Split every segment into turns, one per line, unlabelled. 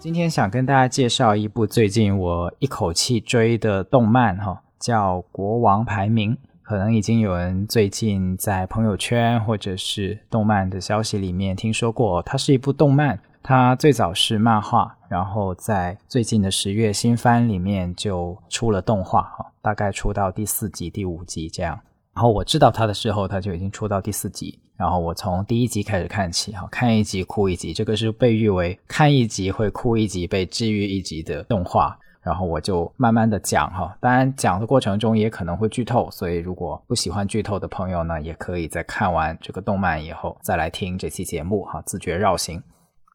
今天想跟大家介绍一部最近我一口气追的动漫，哈，叫《国王排名》。可能已经有人最近在朋友圈或者是动漫的消息里面听说过，它是一部动漫。它最早是漫画，然后在最近的十月新番里面就出了动画，哈，大概出到第四集、第五集这样。然后我知道它的时候，它就已经出到第四集。然后我从第一集开始看起，哈，看一集哭一集，这个是被誉为看一集会哭一集、被治愈一集的动画。然后我就慢慢的讲哈，当然讲的过程中也可能会剧透，所以如果不喜欢剧透的朋友呢，也可以在看完这个动漫以后再来听这期节目哈，自觉绕行。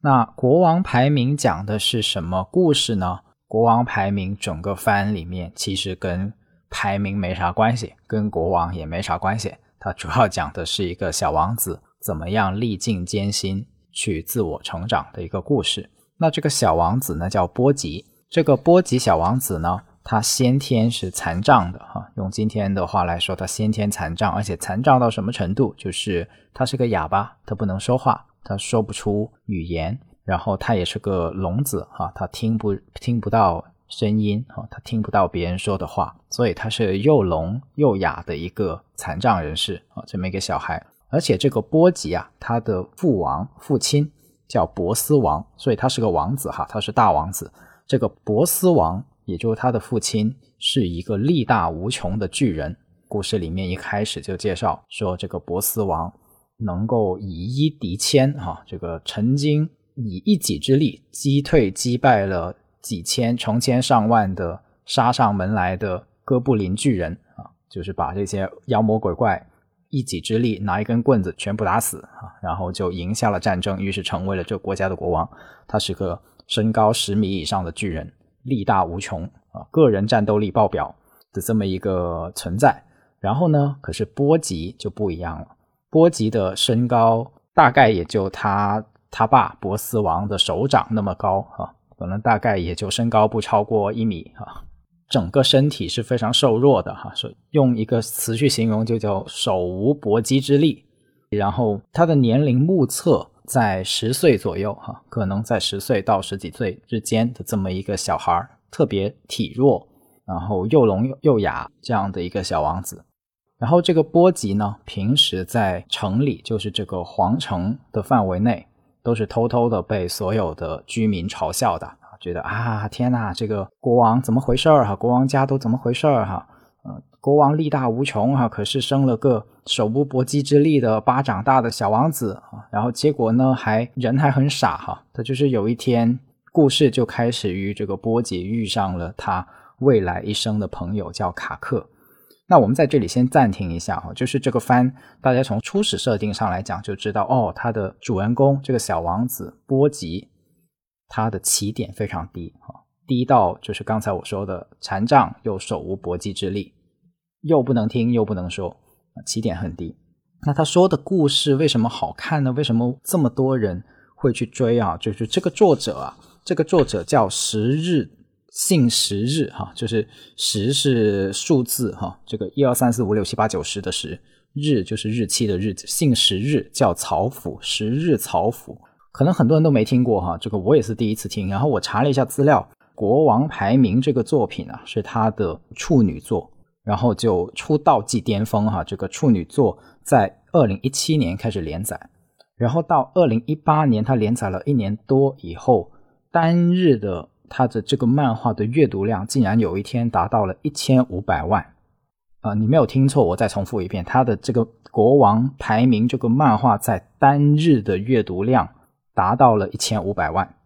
那国王排名讲的是什么故事呢？国王排名整个番里面其实跟排名没啥关系，跟国王也没啥关系，它主要讲的是一个小王子怎么样历尽艰辛去自我成长的一个故事。那这个小王子呢叫波吉。这个波吉小王子呢，他先天是残障的哈。用今天的话来说，他先天残障，而且残障到什么程度？就是他是个哑巴，他不能说话，他说不出语言。然后他也是个聋子哈，他听不听不到声音哈，他听不到别人说的话，所以他是又聋又哑的一个残障人士啊，这么一个小孩。而且这个波吉啊，他的父王父亲叫博斯王，所以他是个王子哈，他是大王子。这个博斯王，也就是他的父亲，是一个力大无穷的巨人。故事里面一开始就介绍说，这个博斯王能够以一敌千，哈，这个曾经以一己之力击退、击败了几千、成千上万的杀上门来的哥布林巨人啊，就是把这些妖魔鬼怪一己之力拿一根棍子全部打死啊，然后就赢下了战争，于是成为了这个国家的国王。他是个。身高十米以上的巨人，力大无穷啊，个人战斗力爆表的这么一个存在。然后呢，可是波吉就不一样了。波吉的身高大概也就他他爸波斯王的手掌那么高啊，可能大概也就身高不超过一米啊。整个身体是非常瘦弱的哈，所以用一个词去形容就叫手无搏击之力。然后他的年龄目测。在十岁左右，哈，可能在十岁到十几岁之间的这么一个小孩，特别体弱，然后又聋又又哑这样的一个小王子。然后这个波吉呢，平时在城里，就是这个皇城的范围内，都是偷偷的被所有的居民嘲笑的，觉得啊，天哪，这个国王怎么回事儿哈？国王家都怎么回事儿哈？呃，国王力大无穷哈，可是生了个手无搏击之力的巴掌大的小王子啊，然后结果呢，还人还很傻哈，他就是有一天，故事就开始于这个波吉遇上了他未来一生的朋友叫卡克。那我们在这里先暂停一下哈，就是这个番，大家从初始设定上来讲就知道哦，他的主人公这个小王子波吉，他的起点非常低哈，低到就是刚才我说的残障又手无搏击之力。又不能听又不能说，起点很低。那他说的故事为什么好看呢？为什么这么多人会去追啊？就是这个作者啊，这个作者叫十日，姓十日哈，就是十是数字哈，这个一二三四五六七八九十的十，日就是日期的日子，姓十日叫曹府，十日曹府，可能很多人都没听过哈，这个我也是第一次听。然后我查了一下资料，《国王排名》这个作品啊，是他的处女作。然后就出道即巅峰哈，这个处女作在二零一七年开始连载，然后到二零一八年，它连载了一年多以后，单日的他的这个漫画的阅读量竟然有一天达到了一千五百万啊！你没有听错，我再重复一遍，他的这个国王排名这个漫画在单日的阅读量达到了一千五百万，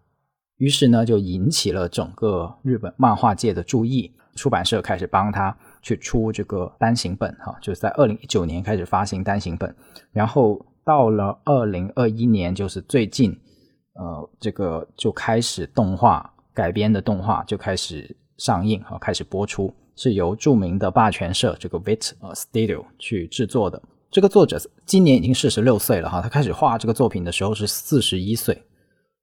于是呢就引起了整个日本漫画界的注意，出版社开始帮他。去出这个单行本哈，就是在二零一九年开始发行单行本，然后到了二零二一年，就是最近，呃，这个就开始动画改编的动画就开始上映哈，开始播出，是由著名的霸权社这个 Vit Studio 去制作的。这个作者今年已经四十六岁了哈，他开始画这个作品的时候是四十一岁，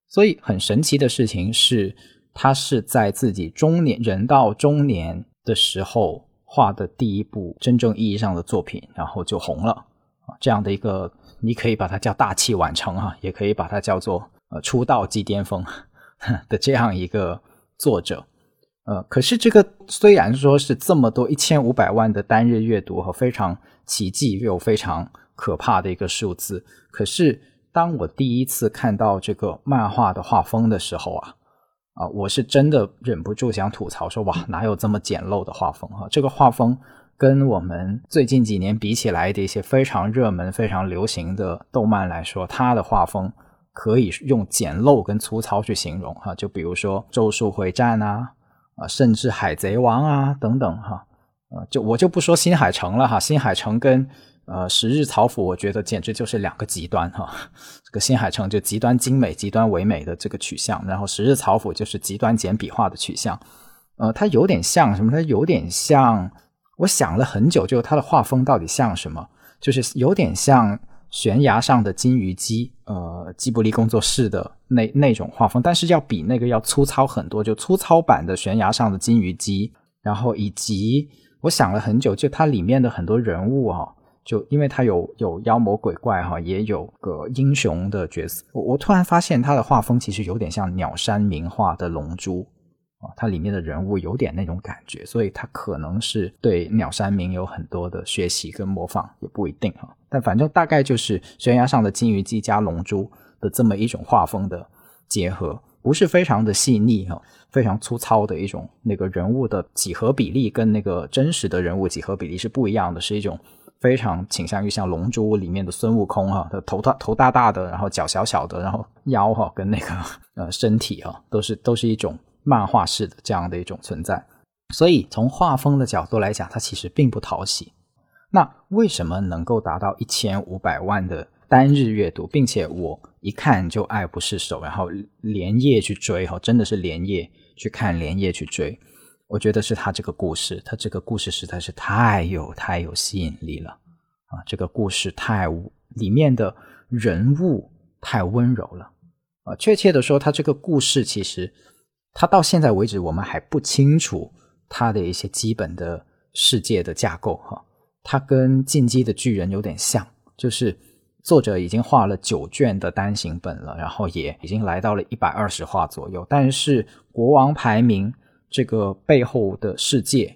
所以很神奇的事情是，他是在自己中年人到中年的时候画的第一部真正意义上的作品，然后就红了啊！这样的一个，你可以把它叫大器晚成哈，也可以把它叫做呃出道即巅峰 的这样一个作者。呃，可是这个虽然说是这么多一千五百万的单日阅读和非常奇迹又非常可怕的一个数字，可是当我第一次看到这个漫画的画风的时候啊，啊，我是真的忍不住想吐槽说哇，哪有这么简陋的画风啊？这个画风跟我们最近几年比起来的一些非常热门、非常流行的动漫来说，它的画风可以用简陋跟粗糙去形容哈。就比如说《咒术回战》啊。啊，甚至海贼王啊等等哈，呃，就我就不说新海诚了哈，新海诚跟呃十日草辅，我觉得简直就是两个极端哈。这个新海诚就极端精美、极端唯美的这个取向，然后十日草辅就是极端简笔画的取向。呃，它有点像什么？它有点像，我想了很久，就它的画风到底像什么？就是有点像。悬崖上的金鱼姬，呃，吉卜力工作室的那那种画风，但是要比那个要粗糙很多，就粗糙版的悬崖上的金鱼姬。然后以及我想了很久，就它里面的很多人物哈，就因为它有有妖魔鬼怪哈，也有个英雄的角色。我我突然发现它的画风其实有点像鸟山明画的龙珠。啊，它里面的人物有点那种感觉，所以它可能是对鸟山明有很多的学习跟模仿，也不一定哈。但反正大概就是悬崖上的金鱼姬加龙珠的这么一种画风的结合，不是非常的细腻哈，非常粗糙的一种那个人物的几何比例跟那个真实的人物几何比例是不一样的，是一种非常倾向于像龙珠里面的孙悟空哈，他头大头大大的，然后脚小小的，然后腰哈跟那个呃身体哈都是都是一种。漫画式的这样的一种存在，所以从画风的角度来讲，它其实并不讨喜。那为什么能够达到一千五百万的单日阅读，并且我一看就爱不释手，然后连夜去追哈，真的是连夜去看，连夜去追。我觉得是他这个故事，他这个故事实在是太有太有吸引力了啊！这个故事太里面的人物太温柔了啊！确切的说，他这个故事其实。它到现在为止，我们还不清楚它的一些基本的世界的架构哈。它跟《进击的巨人》有点像，就是作者已经画了九卷的单行本了，然后也已经来到了一百二十画左右。但是国王排名这个背后的世界，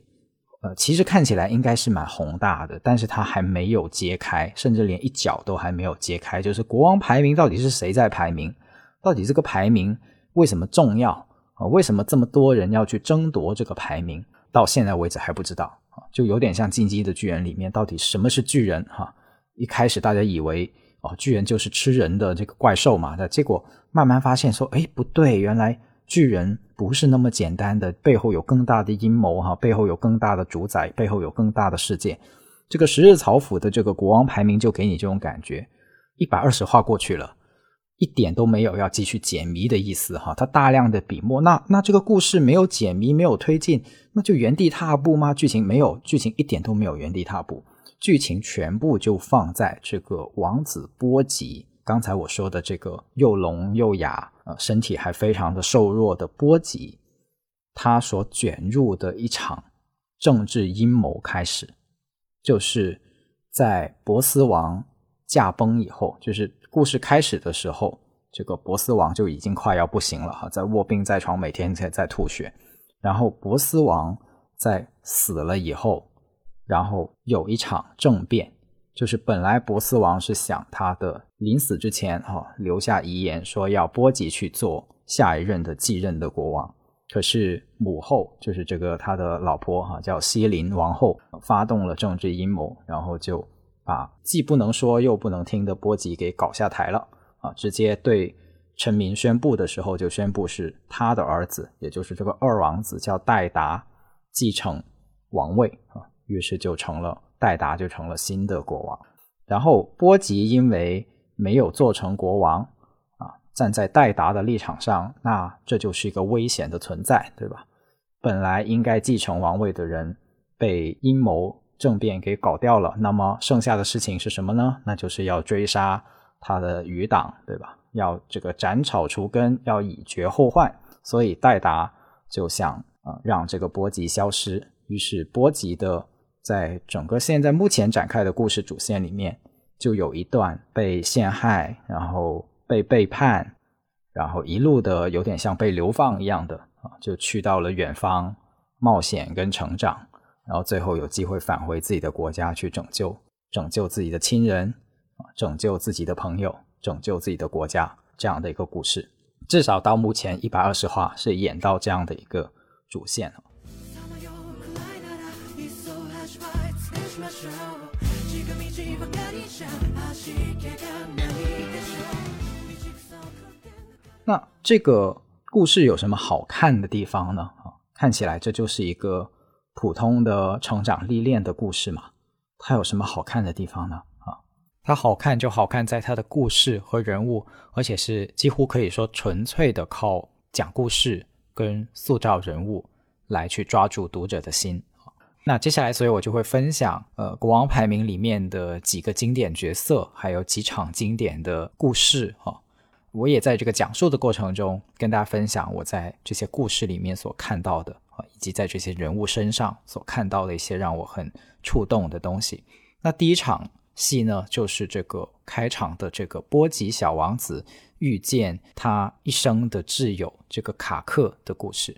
呃，其实看起来应该是蛮宏大的，但是它还没有揭开，甚至连一角都还没有揭开。就是国王排名到底是谁在排名？到底这个排名为什么重要？啊，为什么这么多人要去争夺这个排名？到现在为止还不知道啊，就有点像《进击的巨人》里面到底什么是巨人？哈，一开始大家以为哦，巨人就是吃人的这个怪兽嘛，那结果慢慢发现说，哎，不对，原来巨人不是那么简单的，背后有更大的阴谋哈，背后有更大的主宰，背后有更大的世界。这个十日草府的这个国王排名就给你这种感觉，一百二十话过去了。一点都没有要继续解谜的意思哈，他大量的笔墨，那那这个故事没有解谜，没有推进，那就原地踏步吗？剧情没有，剧情一点都没有原地踏步，剧情全部就放在这个王子波吉，刚才我说的这个又聋又哑，呃，身体还非常的瘦弱的波吉，他所卷入的一场政治阴谋开始，就是在波斯王驾崩以后，就是。故事开始的时候，这个波斯王就已经快要不行了哈，在卧病在床，每天在在吐血。然后波斯王在死了以后，然后有一场政变，就是本来波斯王是想他的临死之前哈留下遗言，说要波吉去做下一任的继任的国王。可是母后就是这个他的老婆哈叫西林王后，发动了政治阴谋，然后就。把既不能说又不能听的波吉给搞下台了啊！直接对臣民宣布的时候，就宣布是他的儿子，也就是这个二王子叫戴达继承王位啊。于是就成了戴达就成了新的国王。然后波吉因为没有做成国王啊，站在戴达的立场上，那这就是一个危险的存在，对吧？本来应该继承王位的人被阴谋政变给搞掉了，那么剩下的事情是什么呢？那就是要追杀他的余党，对吧？要这个斩草除根，要以绝后患。所以戴达就想啊，让这个波吉消失。于是波吉的在整个现在目前展开的故事主线里面，就有一段被陷害，然后被背叛，然后一路的有点像被流放一样的。啊，就去到了远方冒险跟成长，然后最后有机会返回自己的国家去拯救拯救自己的亲人啊，拯救自己的朋友，拯救自己的国家这样的一个故事。至少到目前一百二十话是演到这样的一个主线那这个。故事有什么好看的地方呢？啊，看起来这就是一个普通的成长历练的故事嘛。它有什么好看的地方呢？啊，它好看就好看在它的故事和人物，而且是几乎可以说纯粹的靠讲故事跟塑造人物来去抓住读者的心。那接下来，所以我就会分享呃国王排名里面的几个经典角色，还有几场经典的故事哈。我也在这个讲述的过程中跟大家分享我在这些故事里面所看到的，以及在这些人物身上所看到的一些让我很触动的东西。那第一场戏呢，就是这个开场的这个波吉小王子遇见他一生的挚友这个卡克的故事。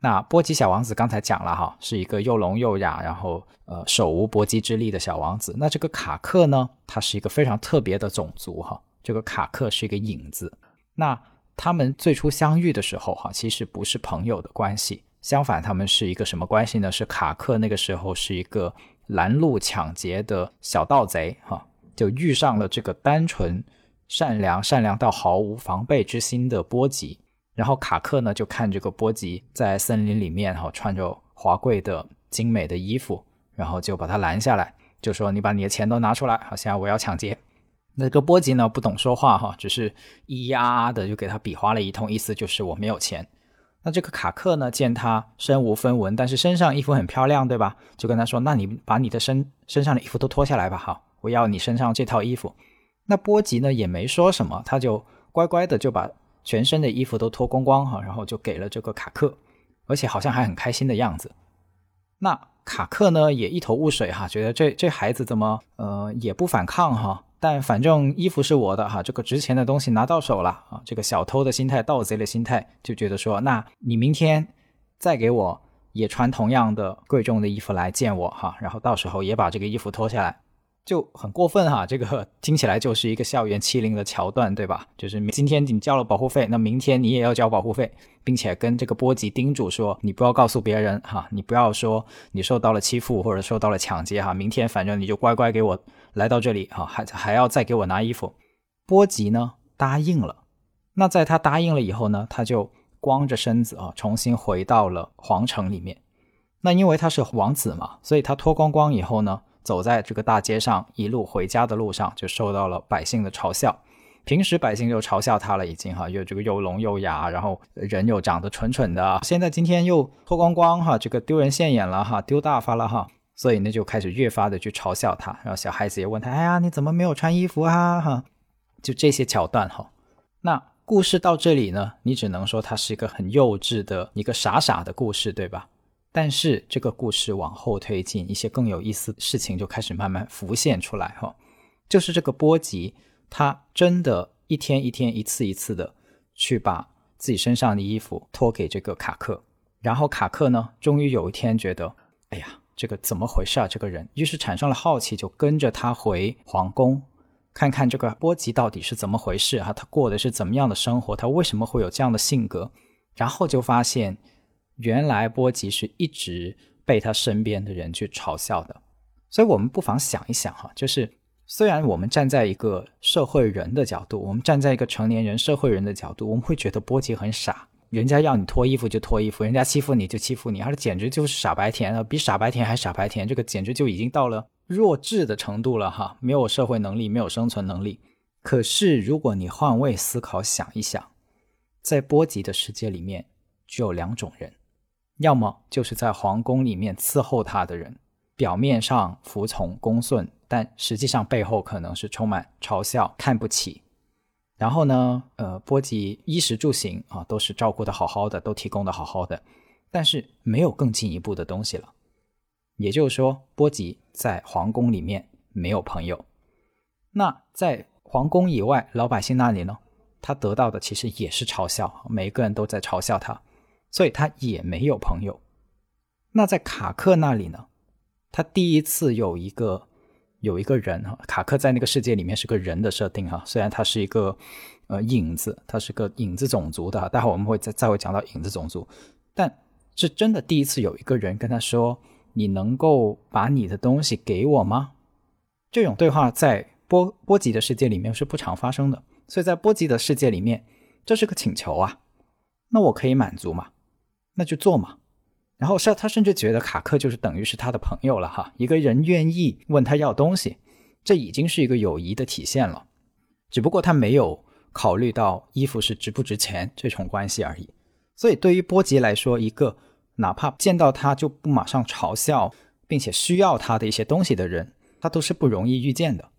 那波吉小王子刚才讲了哈，是一个又聋又哑，然后呃手无搏击之力的小王子。那这个卡克呢，他是一个非常特别的种族哈。这个卡克是一个影子，那他们最初相遇的时候，哈，其实不是朋友的关系，相反，他们是一个什么关系呢？是卡克那个时候是一个拦路抢劫的小盗贼，哈，就遇上了这个单纯、善良、善良到毫无防备之心的波吉，然后卡克呢就看这个波吉在森林里面，哈，穿着华贵的、精美的衣服，然后就把他拦下来，就说：“你把你的钱都拿出来，好，现在我要抢劫。”那个波吉呢不懂说话哈，只是咿呀啊的就给他比划了一通，意思就是我没有钱。那这个卡克呢见他身无分文，但是身上衣服很漂亮，对吧？就跟他说：“那你把你的身身上的衣服都脱下来吧，哈，我要你身上这套衣服。”那波吉呢也没说什么，他就乖乖的就把全身的衣服都脱光光哈，然后就给了这个卡克，而且好像还很开心的样子。那卡克呢也一头雾水哈，觉得这这孩子怎么呃也不反抗哈。但反正衣服是我的哈，这个值钱的东西拿到手了啊，这个小偷的心态、盗贼的心态就觉得说，那你明天再给我也穿同样的贵重的衣服来见我哈，然后到时候也把这个衣服脱下来。就很过分哈，这个听起来就是一个校园欺凌的桥段，对吧？就是今天你交了保护费，那明天你也要交保护费，并且跟这个波吉叮嘱说，你不要告诉别人哈，你不要说你受到了欺负或者受到了抢劫哈，明天反正你就乖乖给我来到这里哈，还还要再给我拿衣服。波吉呢答应了，那在他答应了以后呢，他就光着身子啊，重新回到了皇城里面。那因为他是王子嘛，所以他脱光光以后呢。走在这个大街上，一路回家的路上，就受到了百姓的嘲笑。平时百姓就嘲笑他了，已经哈，又这个又聋又哑，然后人又长得蠢蠢的。现在今天又脱光光哈，这个丢人现眼了哈，丢大发了哈。所以呢，就开始越发的去嘲笑他。然后小孩子也问他：“哎呀，你怎么没有穿衣服啊？”哈，就这些桥段哈。那故事到这里呢，你只能说它是一个很幼稚的一个傻傻的故事，对吧？但是这个故事往后推进，一些更有意思的事情就开始慢慢浮现出来哈。就是这个波吉，他真的一天一天、一次一次的去把自己身上的衣服脱给这个卡克，然后卡克呢，终于有一天觉得，哎呀，这个怎么回事啊？这个人，于是产生了好奇，就跟着他回皇宫，看看这个波吉到底是怎么回事啊？他过的是怎么样的生活？他为什么会有这样的性格？然后就发现。原来波吉是一直被他身边的人去嘲笑的，所以我们不妨想一想哈，就是虽然我们站在一个社会人的角度，我们站在一个成年人社会人的角度，我们会觉得波吉很傻，人家要你脱衣服就脱衣服，人家欺负你就欺负你，他简直就是傻白甜了，比傻白甜还傻白甜，这个简直就已经到了弱智的程度了哈，没有社会能力，没有生存能力。可是如果你换位思考想一想，在波吉的世界里面，只有两种人，要么就是在皇宫里面伺候他的人，表面上服从恭顺，但实际上背后可能是充满嘲笑、看不起。然后呢，呃，波吉衣食住行啊都是照顾的好好的，都提供的好好的，但是没有更进一步的东西了。也就是说，波吉在皇宫里面没有朋友。那在皇宫以外，老百姓那里呢，他得到的其实也是嘲笑，每一个人都在嘲笑他，所以他也没有朋友。那在卡克那里呢，他第一次有一个。有一个人哈，卡克在那个世界里面是个人的设定哈，虽然他是一个呃影子，他是个影子种族的，待会我们会再再会讲到影子种族，但是真的第一次有一个人跟他说：“你能够把你的东西给我吗？”这种对话在波波吉的世界里面是不常发生的，所以在波吉的世界里面，这是个请求啊，那我可以满足嘛，那就做嘛。然后是他甚至觉得卡克就是等于是他的朋友了哈，一个人愿意问他要东西，这已经是一个友谊的体现了。只不过他没有考虑到衣服是值不值钱这种关系而已。所以对于波吉来说，一个哪怕见到他就不马上嘲笑，并且需要他的一些东西的人，他都是不容易遇见的。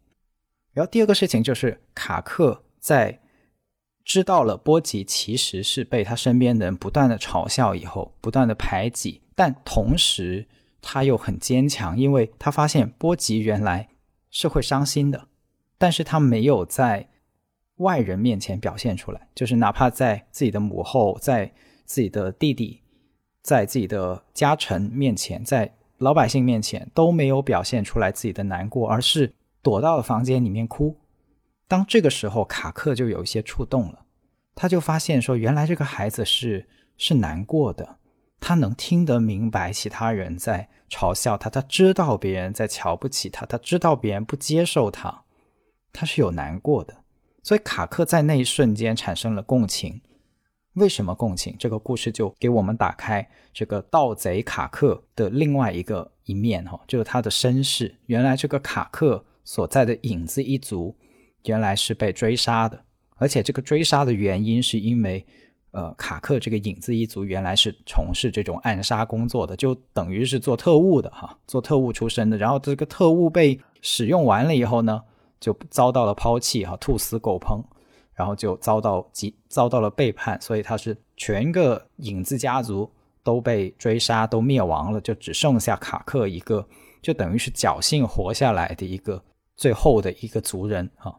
然后第二个事情就是卡克在。知道了波吉其实是被他身边的人不断的嘲笑以后，不断的排挤，但同时他又很坚强，因为他发现波吉原来是会伤心的，但是他没有在外人面前表现出来，就是哪怕在自己的母后、在自己的弟弟、在自己的家臣面前、在老百姓面前都没有表现出来自己的难过，而是躲到了房间里面哭。当这个时候，卡克就有一些触动了，他就发现说，原来这个孩子是是难过的，他能听得明白其他人在嘲笑他，他知道别人在瞧不起他，他知道别人不接受他，他是有难过的，所以卡克在那一瞬间产生了共情。为什么共情？这个故事就给我们打开这个盗贼卡克的另外一个一面哈，就是他的身世。原来这个卡克所在的影子一族。原来是被追杀的，而且这个追杀的原因是因为，呃，卡克这个影子一族原来是从事这种暗杀工作的，就等于是做特务的哈，做特务出身的。然后这个特务被使用完了以后呢，就遭到了抛弃哈，兔死狗烹，然后就遭到极遭到了背叛，所以他是全个影子家族都被追杀，都灭亡了，就只剩下卡克一个，就等于是侥幸活下来的一个最后的一个族人哈。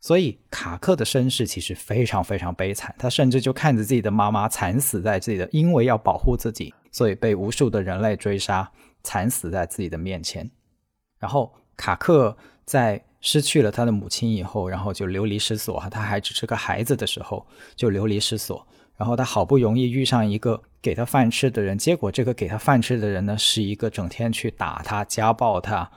所以卡克的身世其实非常非常悲惨，他甚至就看着自己的妈妈惨死在自己的，因为要保护自己，所以被无数的人类追杀，惨死在自己的面前。然后卡克在失去了他的母亲以后，然后就流离失所他还只是个孩子的时候就流离失所。然后他好不容易遇上一个给他饭吃的人，结果这个给他饭吃的人呢，是一个整天去打他、家暴他，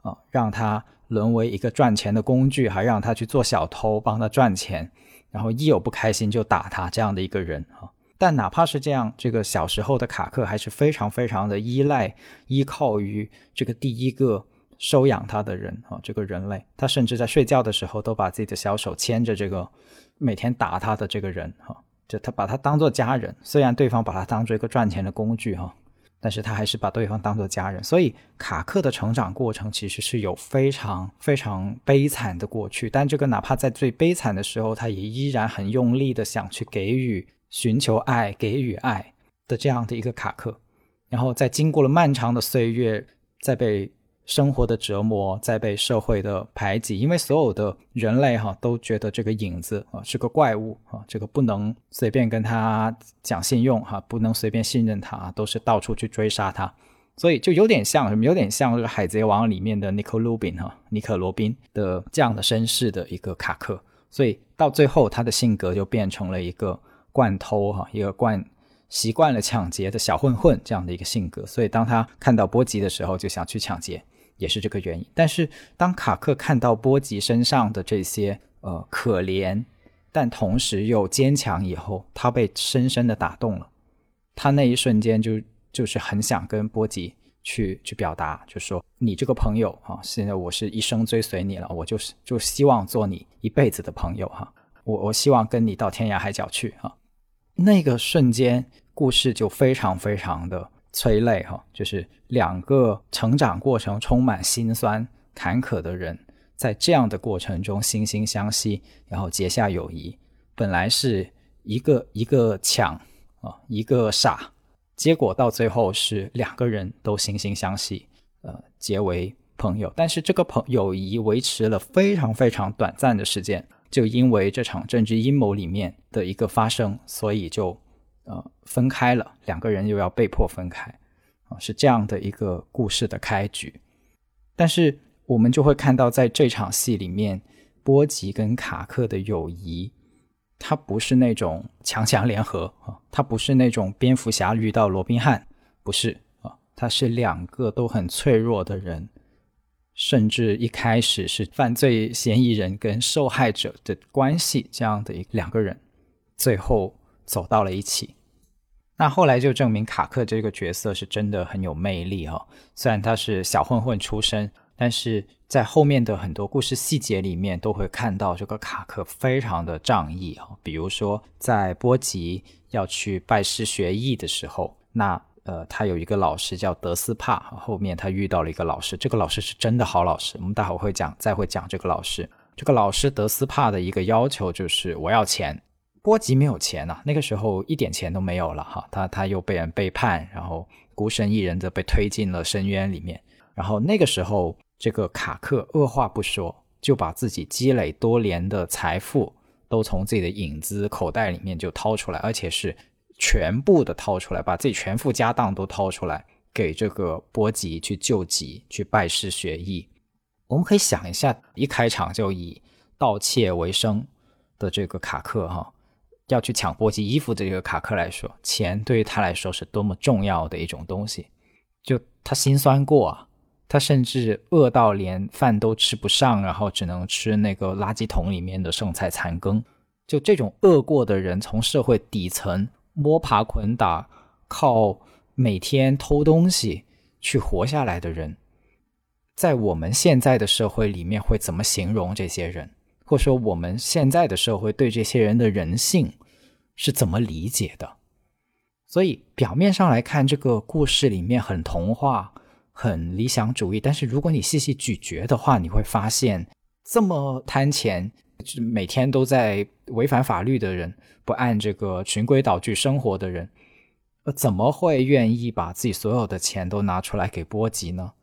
啊，让他。沦为一个赚钱的工具，还让他去做小偷帮他赚钱，然后一有不开心就打他这样的一个人啊！但哪怕是这样，这个小时候的卡克还是非常非常的依赖、依靠于这个第一个收养他的人啊，这个人类。他甚至在睡觉的时候都把自己的小手牵着这个每天打他的这个人哈，就他把他当做家人，虽然对方把他当做一个赚钱的工具哈。但是他还是把对方当做家人，所以卡克的成长过程其实是有非常非常悲惨的过去。但这个哪怕在最悲惨的时候，他也依然很用力的想去给予、寻求爱、给予爱的这样的一个卡克。然后在经过了漫长的岁月，在被。生活的折磨，在被社会的排挤，因为所有的人类哈都觉得这个影子啊是个怪物啊，这个不能随便跟他讲信用哈，不能随便信任他，都是到处去追杀他，所以就有点像什么，有点像这个《海贼王》里面的尼克鲁宾哈，尼克罗宾的这样的身世的一个卡克，所以到最后他的性格就变成了一个惯偷哈，一个惯。习惯了抢劫的小混混这样的一个性格，所以当他看到波吉的时候，就想去抢劫。也是这个原因，但是当卡克看到波吉身上的这些呃可怜、但同时又坚强。以后他被深深的打动了，他那一瞬间就就是很想跟波吉去去表达，就说你这个朋友啊，现在我是一生追随你了，我就是就希望做你一辈子的朋友哈，我我希望跟你到天涯海角去哈。那个瞬间，故事就非常非常的催泪哈，就是两个成长过程充满辛酸坎坷的人。在这样的过程中，惺惺相惜，然后结下友谊。本来是一个一个抢啊，一个傻，结果到最后是两个人都惺惺相惜，呃，结为朋友。但是这个朋友谊维持了非常非常短暂的时间，就因为这场政治阴谋里面的一个发生，所以就呃分开了，两个人又要被迫分开啊，是这样的一个故事的开局。但是。我们就会看到，在这场戏里面，波吉跟卡克的友谊，他不是那种强强联合啊，他不是那种蝙蝠侠遇到罗宾汉，不是啊，他是两个都很脆弱的人，甚至一开始是犯罪嫌疑人跟受害者的关系这样的一两个人，最后走到了一起。那后来就证明卡克这个角色是真的很有魅力哈，虽然他是小混混出身。但是在后面的很多故事细节里面，都会看到这个卡克非常的仗义啊。比如说，在波吉要去拜师学艺的时候，那呃，他有一个老师叫德斯帕，后面他遇到了一个老师，这个老师是真的好老师。我们待会会讲，再会讲这个老师。这个老师德斯帕的一个要求就是我要钱，波吉没有钱呐，那个时候一点钱都没有了哈。他他又被人背叛，然后孤身一人的被推进了深渊里面，然后那个时候。这个卡克二话不说，就把自己积累多年的财富都从自己的影子口袋里面就掏出来，而且是全部的掏出来，把自己全副家当都掏出来，给这个波吉去救急、去拜师学艺。我们可以想一下，一开场就以盗窃为生的这个卡克，哈，要去抢波吉衣服的这个卡克来说，钱对于他来说是多么重要的一种东西，就他心酸过啊。他甚至饿到连饭都吃不上，然后只能吃那个垃圾桶里面的剩菜残羹。就这种饿过的人，从社会底层摸爬滚打，靠每天偷东西去活下来的人，在我们现在的社会里面会怎么形容这些人？或者说，我们现在的社会对这些人的人性是怎么理解的？所以表面上来看，这个故事里面很童话。很理想主义，但是如果你细细咀嚼的话，你会发现，这么贪钱、每天都在违反法律的人，不按这个循规蹈矩生活的人，呃，怎么会愿意把自己所有的钱都拿出来给波吉呢？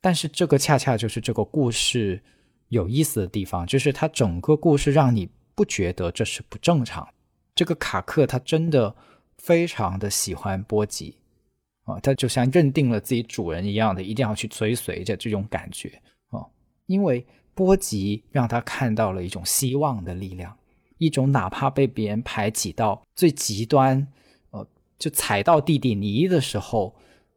但是这个恰恰就是这个故事有意思的地方，就是它整个故事让你不觉得这是不正常。这个卡克他真的非常的喜欢波吉。啊，他就像认定了自己主人一样的，一定要去追随着这种感觉啊！因为波吉让他看到了一种希望的力量，一种哪怕被别人排挤到最极端，呃，就踩到地底泥的时候，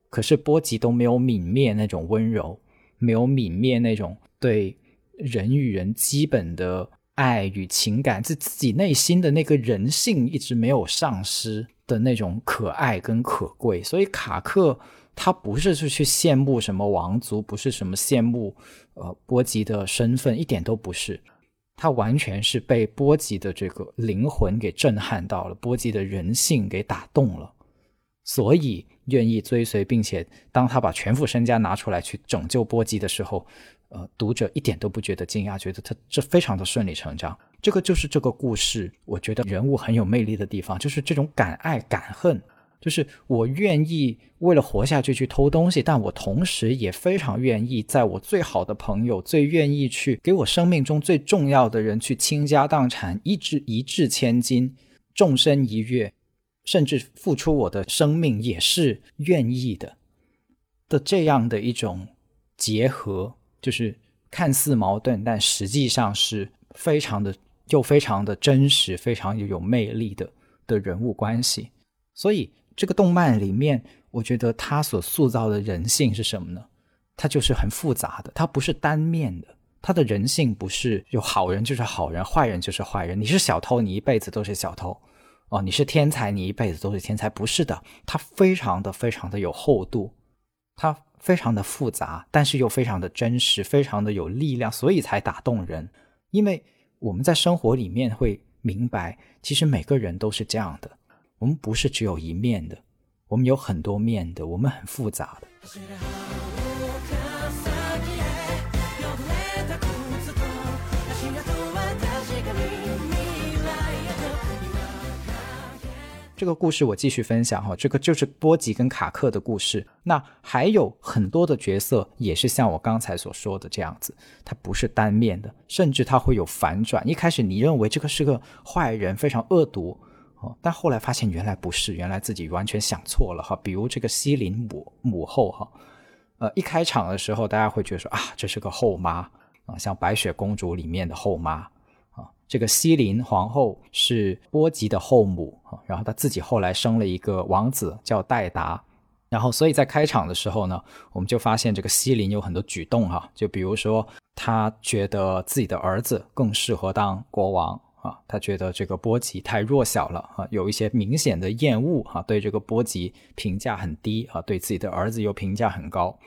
可是波吉都没有泯灭那种温柔，没有泯灭那种对人与人基本的爱与情感，自自己内心的那个人性一直没有丧失。的那种可爱跟可贵，所以卡克他不是去去羡慕什么王族，不是什么羡慕呃波吉的身份，一点都不是，他完全是被波吉的这个灵魂给震撼到了，波吉的人性给打动了，所以愿意追随，并且当他把全副身家拿出来去拯救波吉的时候，呃，读者一点都不觉得惊讶，觉得他这非常的顺理成章。这个就是这个故事，我觉得人物很有魅力的地方，就是这种敢爱敢恨，就是我愿意为了活下去去偷东西，但我同时也非常愿意在我最好的朋友、最愿意去给我生命中最重要的人去倾家荡产、一掷一掷千金、纵身一跃，甚至付出我的生命也是愿意的的这样的一种结合，就是看似矛盾，但实际上是非常的。又非常的真实，非常有魅力的的人物关系，所以这个动漫里面，我觉得他所塑造的人性是什么呢？它就是很复杂的，它不是单面的，他的人性不是有好人就是好人，坏人就是坏人。你是小偷，你一辈子都是小偷；哦，你是天才，你一辈子都是天才。不是的，他非常的非常的有厚度，他非常的复杂，但是又非常的真实，非常的有力量，所以才打动人。因为我们在生活里面会明白，其实每个人都是这样的，我们不是只有一面的，我们有很多面的，我们很复杂的。这个故事我继续分享哈，这个就是波吉跟卡克的故事。那还有很多的角色也是像我刚才所说的这样子，它不是单面的，甚至它会有反转。一开始你认为这个是个坏人，非常恶毒哦，但后来发现原来不是，原来自己完全想错了哈。比如这个西林母母后哈，呃，一开场的时候大家会觉得说啊，这是个后妈啊，像白雪公主里面的后妈。这个西林皇后是波吉的后母啊，然后她自己后来生了一个王子叫戴达，然后所以在开场的时候呢，我们就发现这个西林有很多举动哈，就比如说他觉得自己的儿子更适合当国王啊，他觉得这个波吉太弱小了啊，有一些明显的厌恶哈，对这个波吉评价很低啊，对自己的儿子又评价很高。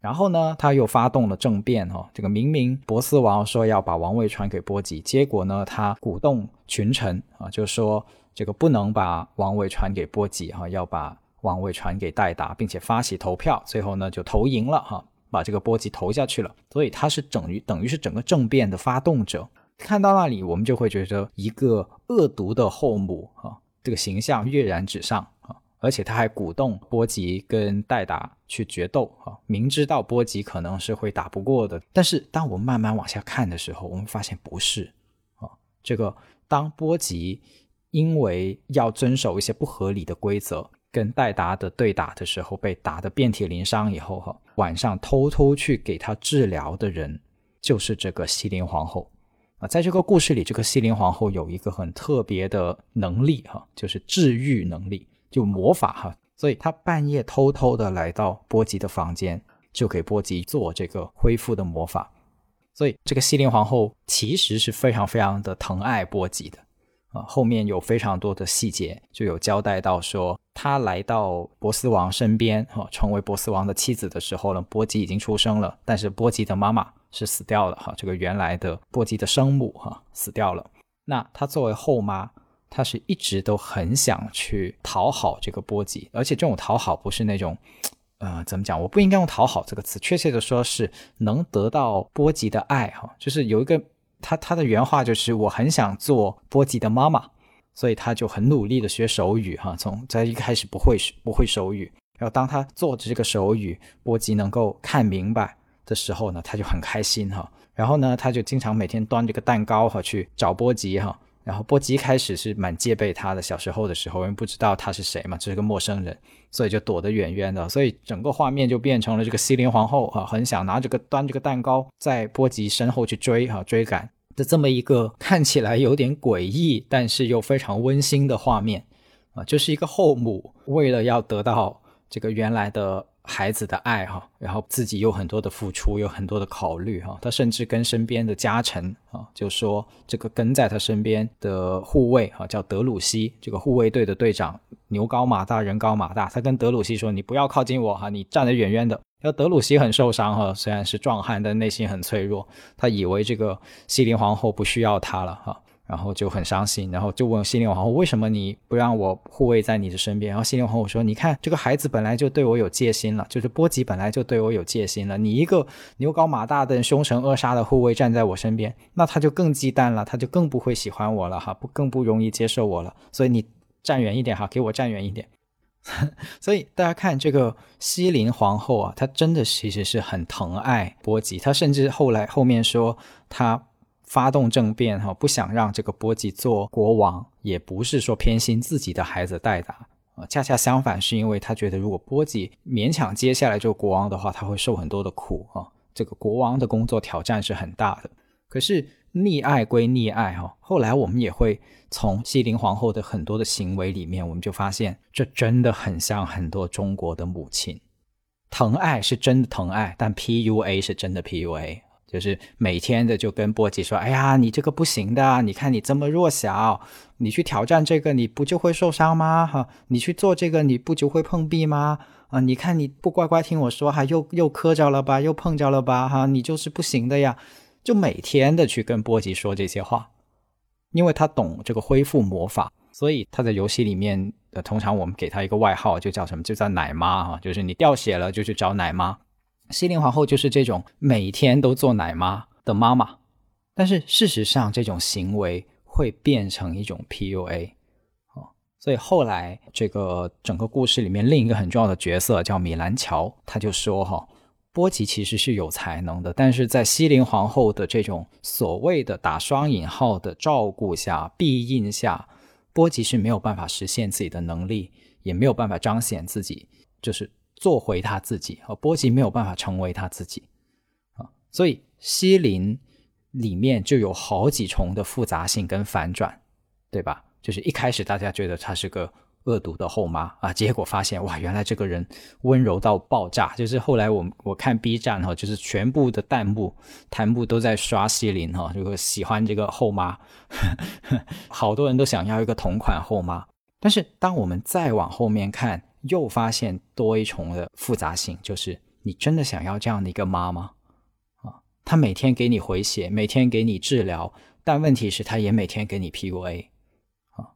然后呢，他又发动了政变，哈，这个明明波斯王说要把王位传给波吉，结果呢，他鼓动群臣啊，就说这个不能把王位传给波吉，哈，要把王位传给戴达，并且发起投票，最后呢就投赢了，哈，把这个波吉投下去了。所以他是等于等于是整个政变的发动者。看到那里，我们就会觉得一个恶毒的后母，哈，这个形象跃然纸上，啊。而且他还鼓动波吉跟戴达去决斗啊，明知道波吉可能是会打不过的，但是当我们慢慢往下看的时候，我们发现不是啊。这个当波吉因为要遵守一些不合理的规则，跟戴达的对打的时候，被打得遍体鳞伤以后，哈，晚上偷偷去给他治疗的人就是这个西林皇后啊。在这个故事里，这个西林皇后有一个很特别的能力哈，就是治愈能力。就魔法哈，所以他半夜偷偷的来到波吉的房间，就给波吉做这个恢复的魔法。所以这个西林皇后其实是非常非常的疼爱波吉的啊。后面有非常多的细节，就有交代到说，他来到波斯王身边哈，成为波斯王的妻子的时候呢，波吉已经出生了，但是波吉的妈妈是死掉了哈，这个原来的波吉的生母哈死掉了。那他作为后妈。他是一直都很想去讨好这个波吉，而且这种讨好不是那种，呃，怎么讲？我不应该用讨好这个词，确切的说是能得到波吉的爱哈。就是有一个他他的原话就是我很想做波吉的妈妈，所以他就很努力的学手语哈。从在一开始不会不会手语，然后当他做着这个手语，波吉能够看明白的时候呢，他就很开心哈。然后呢，他就经常每天端着个蛋糕哈去找波吉哈。然后波吉开始是蛮戒备他的，小时候的时候，因为不知道他是谁嘛，这是个陌生人，所以就躲得远远的。所以整个画面就变成了这个西林皇后啊，很想拿这个端这个蛋糕在波吉身后去追哈追赶的这么一个看起来有点诡异，但是又非常温馨的画面啊，就是一个后母为了要得到这个原来的。孩子的爱哈，然后自己有很多的付出，有很多的考虑哈。他甚至跟身边的家臣啊，就说这个跟在他身边的护卫哈，叫德鲁西，这个护卫队的队长，牛高马大，人高马大。他跟德鲁西说：“你不要靠近我哈，你站得远远的。”要德鲁西很受伤哈，虽然是壮汉，但内心很脆弱。他以为这个西林皇后不需要他了哈。然后就很伤心，然后就问西林皇后：“为什么你不让我护卫在你的身边？”然后西林皇后说：“你看，这个孩子本来就对我有戒心了，就是波吉本来就对我有戒心了。你一个牛高马大的凶神恶煞的护卫站在我身边，那他就更忌惮了，他就更不会喜欢我了，哈，不更不容易接受我了。所以你站远一点，哈，给我站远一点。所以大家看这个西林皇后啊，她真的其实是很疼爱波吉，她甚至后来后面说她。”发动政变哈，不想让这个波吉做国王，也不是说偏心自己的孩子戴达啊，恰恰相反，是因为他觉得如果波吉勉强接下来做国王的话，他会受很多的苦啊。这个国王的工作挑战是很大的。可是溺爱归溺爱哈，后来我们也会从西林皇后的很多的行为里面，我们就发现这真的很像很多中国的母亲，疼爱是真的疼爱，但 PUA 是真的 PUA。就是每天的就跟波吉说：“哎呀，你这个不行的，你看你这么弱小，你去挑战这个，你不就会受伤吗？哈，你去做这个，你不就会碰壁吗？啊，你看你不乖乖听我说，哈，又又磕着了吧，又碰着了吧，哈，你就是不行的呀。”就每天的去跟波吉说这些话，因为他懂这个恢复魔法，所以他在游戏里面，呃，通常我们给他一个外号，就叫什么？就叫奶妈哈，就是你掉血了就去找奶妈。西林皇后就是这种每天都做奶妈的妈妈，但是事实上这种行为会变成一种 PUA 哦，所以后来这个整个故事里面另一个很重要的角色叫米兰乔，他就说哈，波吉其实是有才能的，但是在西林皇后的这种所谓的打双引号的照顾下、庇荫下，波吉是没有办法实现自己的能力，也没有办法彰显自己，就是。做回他自己，而波吉没有办法成为他自己啊，所以西林里面就有好几重的复杂性跟反转，对吧？就是一开始大家觉得他是个恶毒的后妈啊，结果发现哇，原来这个人温柔到爆炸。就是后来我我看 B 站哈，就是全部的弹幕弹幕都在刷西林哈，就喜欢这个后妈，好多人都想要一个同款后妈。但是当我们再往后面看。又发现多一重的复杂性，就是你真的想要这样的一个妈吗？啊，他每天给你回血，每天给你治疗，但问题是，他也每天给你 PUA 啊！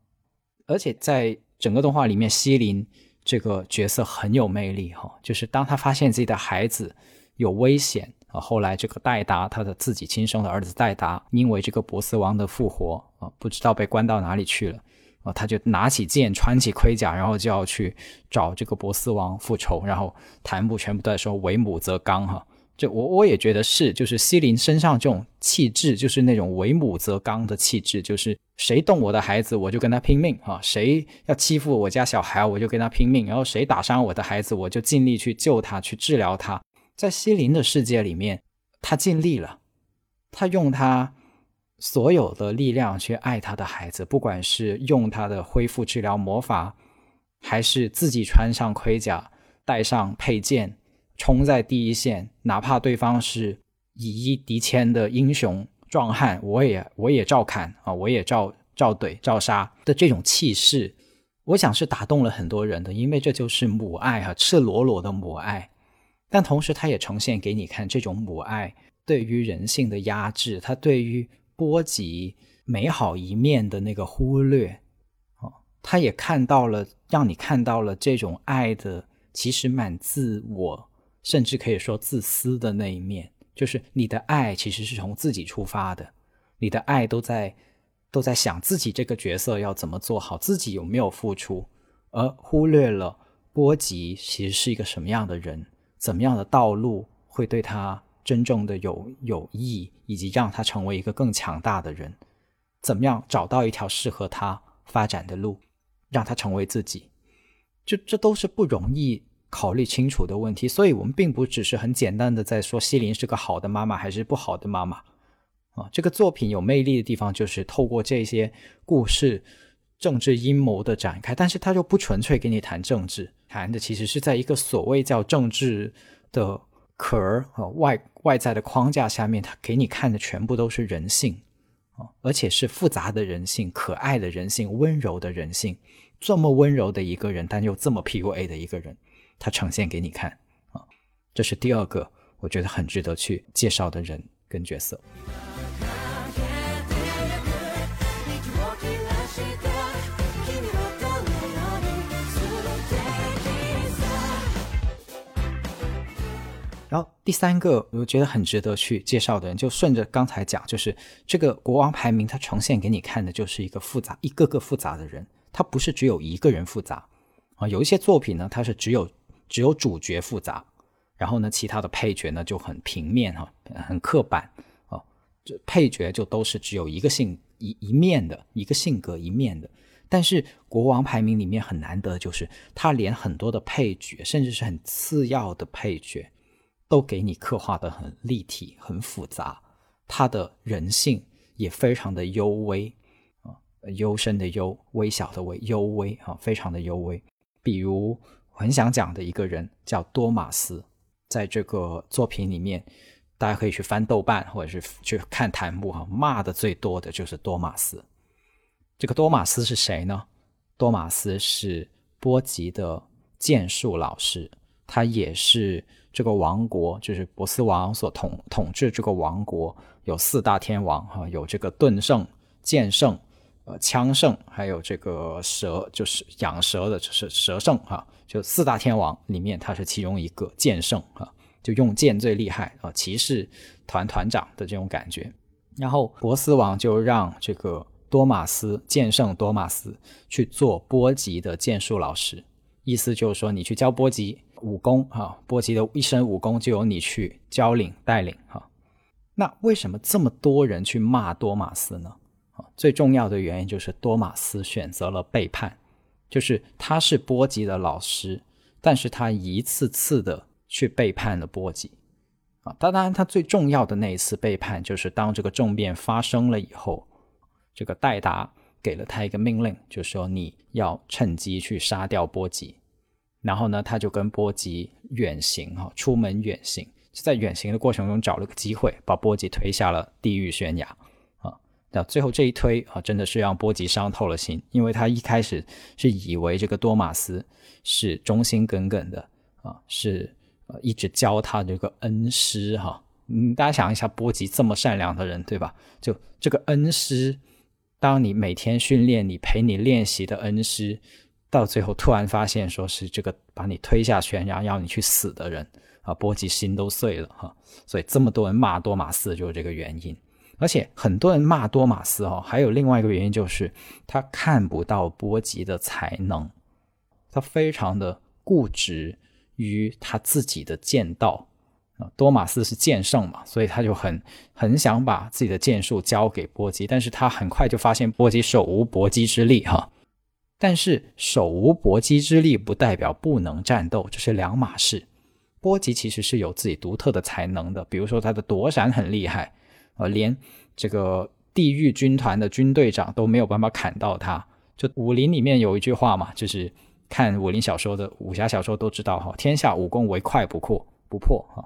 而且在整个动画里面，西林这个角色很有魅力哈，就是当他发现自己的孩子有危险啊，后来这个戴达他的自己亲生的儿子戴达，因为这个波斯王的复活啊，不知道被关到哪里去了。啊，他就拿起剑，穿起盔甲，然后就要去找这个波斯王复仇。然后弹幕全部都在说“为母则刚”哈，就我我也觉得是，就是西林身上这种气质，就是那种“为母则刚”的气质，就是谁动我的孩子，我就跟他拼命啊；谁要欺负我家小孩，我就跟他拼命；然后谁打伤我的孩子，我就尽力去救他，去治疗他。在西林的世界里面，他尽力了，他用他。所有的力量去爱他的孩子，不管是用他的恢复治疗魔法，还是自己穿上盔甲、带上佩剑，冲在第一线，哪怕对方是以一敌千的英雄壮汉，我也我也照砍啊，我也照照怼照杀的这种气势，我想是打动了很多人的，因为这就是母爱啊，赤裸裸的母爱。但同时，它也呈现给你看这种母爱对于人性的压制，它对于。波及美好一面的那个忽略，哦，他也看到了，让你看到了这种爱的其实蛮自我，甚至可以说自私的那一面。就是你的爱其实是从自己出发的，你的爱都在都在想自己这个角色要怎么做好，自己有没有付出，而忽略了波及其实是一个什么样的人，怎么样的道路会对他。真正的有有益，以及让他成为一个更强大的人，怎么样找到一条适合他发展的路，让他成为自己，这这都是不容易考虑清楚的问题。所以，我们并不只是很简单的在说西林是个好的妈妈还是不好的妈妈啊。这个作品有魅力的地方就是透过这些故事、政治阴谋的展开，但是他就不纯粹给你谈政治，谈的其实是在一个所谓叫政治的。壳儿啊，外外在的框架下面，他给你看的全部都是人性啊，而且是复杂的人性、可爱的人性、温柔的人性。这么温柔的一个人，但又这么 PUA 的一个人，他呈现给你看啊，这是第二个我觉得很值得去介绍的人跟角色。然后第三个我觉得很值得去介绍的人，就顺着刚才讲，就是这个国王排名，它呈现给你看的就是一个复杂、一个个复杂的人，它不是只有一个人复杂啊。有一些作品呢，它是只有只有主角复杂，然后呢，其他的配角呢就很平面哈，很刻板啊。这配角就都是只有一个性一一面的一个性格一面的。但是国王排名里面很难得，就是他连很多的配角，甚至是很次要的配角。都给你刻画的很立体、很复杂，他的人性也非常的幽微啊，幽深的幽，微小的微，幽微啊，非常的幽微。比如很想讲的一个人叫多马斯，在这个作品里面，大家可以去翻豆瓣或者是去看弹幕哈，骂的最多的就是多马斯。这个多马斯是谁呢？多马斯是波吉的剑术老师，他也是这个王国，就是波斯王所统统治这个王国有四大天王哈，有这个盾圣、剑圣、呃枪圣，还有这个蛇，就是养蛇的，就是蛇圣哈，就四大天王里面他是其中一个剑圣哈。就用剑最厉害啊，骑士团团长的这种感觉。然后波斯王就让这个多马斯剑圣多马斯去做波吉的剑术老师，意思就是说你去教波吉武功哈，波吉的一身武功就由你去教领带领哈。那为什么这么多人去骂多马斯呢？啊，最重要的原因就是多马斯选择了背叛，就是他是波吉的老师，但是他一次次的。去背叛了波吉，啊，当然，他最重要的那一次背叛，就是当这个政变发生了以后，这个戴达给了他一个命令，就说你要趁机去杀掉波吉，然后呢，他就跟波吉远行，哈，出门远行，就在远行的过程中找了个机会，把波吉推下了地狱悬崖，啊，那最后这一推啊，真的是让波吉伤透了心，因为他一开始是以为这个多马斯是忠心耿耿的，啊，是。一直教他这个恩师哈，嗯，大家想一下，波吉这么善良的人，对吧？就这个恩师，当你每天训练你陪你练习的恩师，到最后突然发现说是这个把你推下悬崖要你去死的人啊，波吉心都碎了哈。所以这么多人骂多马斯就是这个原因，而且很多人骂多马斯哈，还有另外一个原因就是他看不到波吉的才能，他非常的固执。于他自己的剑道啊，多马斯是剑圣嘛，所以他就很很想把自己的剑术交给波吉，但是他很快就发现波吉手无搏击之力哈。但是手无搏击之力不代表不能战斗，这是两码事。波吉其实是有自己独特的才能的，比如说他的躲闪很厉害，呃，连这个地狱军团的军队长都没有办法砍到他。就武林里面有一句话嘛，就是。看武林小说的武侠小说都知道哈，天下武功唯快不破不破哈。